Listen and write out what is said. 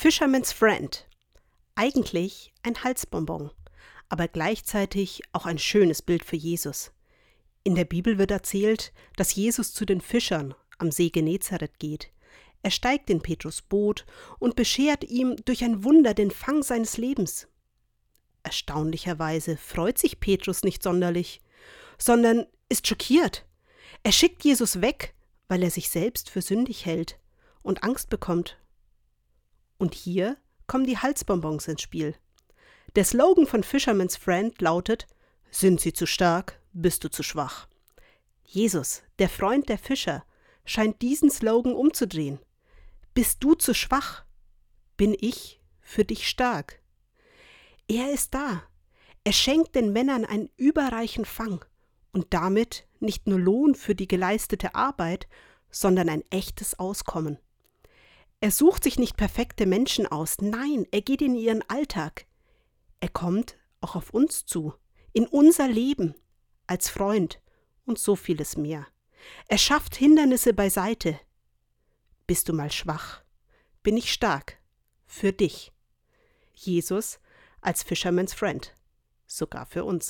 Fisherman's Friend. Eigentlich ein Halsbonbon, aber gleichzeitig auch ein schönes Bild für Jesus. In der Bibel wird erzählt, dass Jesus zu den Fischern am See Genezareth geht. Er steigt in Petrus Boot und beschert ihm durch ein Wunder den Fang seines Lebens. Erstaunlicherweise freut sich Petrus nicht sonderlich, sondern ist schockiert. Er schickt Jesus weg, weil er sich selbst für sündig hält und Angst bekommt und hier kommen die Halsbonbons ins Spiel. Der Slogan von Fisherman's Friend lautet: Sind sie zu stark, bist du zu schwach. Jesus, der Freund der Fischer, scheint diesen Slogan umzudrehen. Bist du zu schwach? Bin ich für dich stark? Er ist da. Er schenkt den Männern einen überreichen Fang und damit nicht nur Lohn für die geleistete Arbeit, sondern ein echtes Auskommen. Er sucht sich nicht perfekte Menschen aus, nein, er geht in ihren Alltag. Er kommt auch auf uns zu, in unser Leben, als Freund und so vieles mehr. Er schafft Hindernisse beiseite. Bist du mal schwach? Bin ich stark? Für dich. Jesus als Fisherman's Friend. Sogar für uns.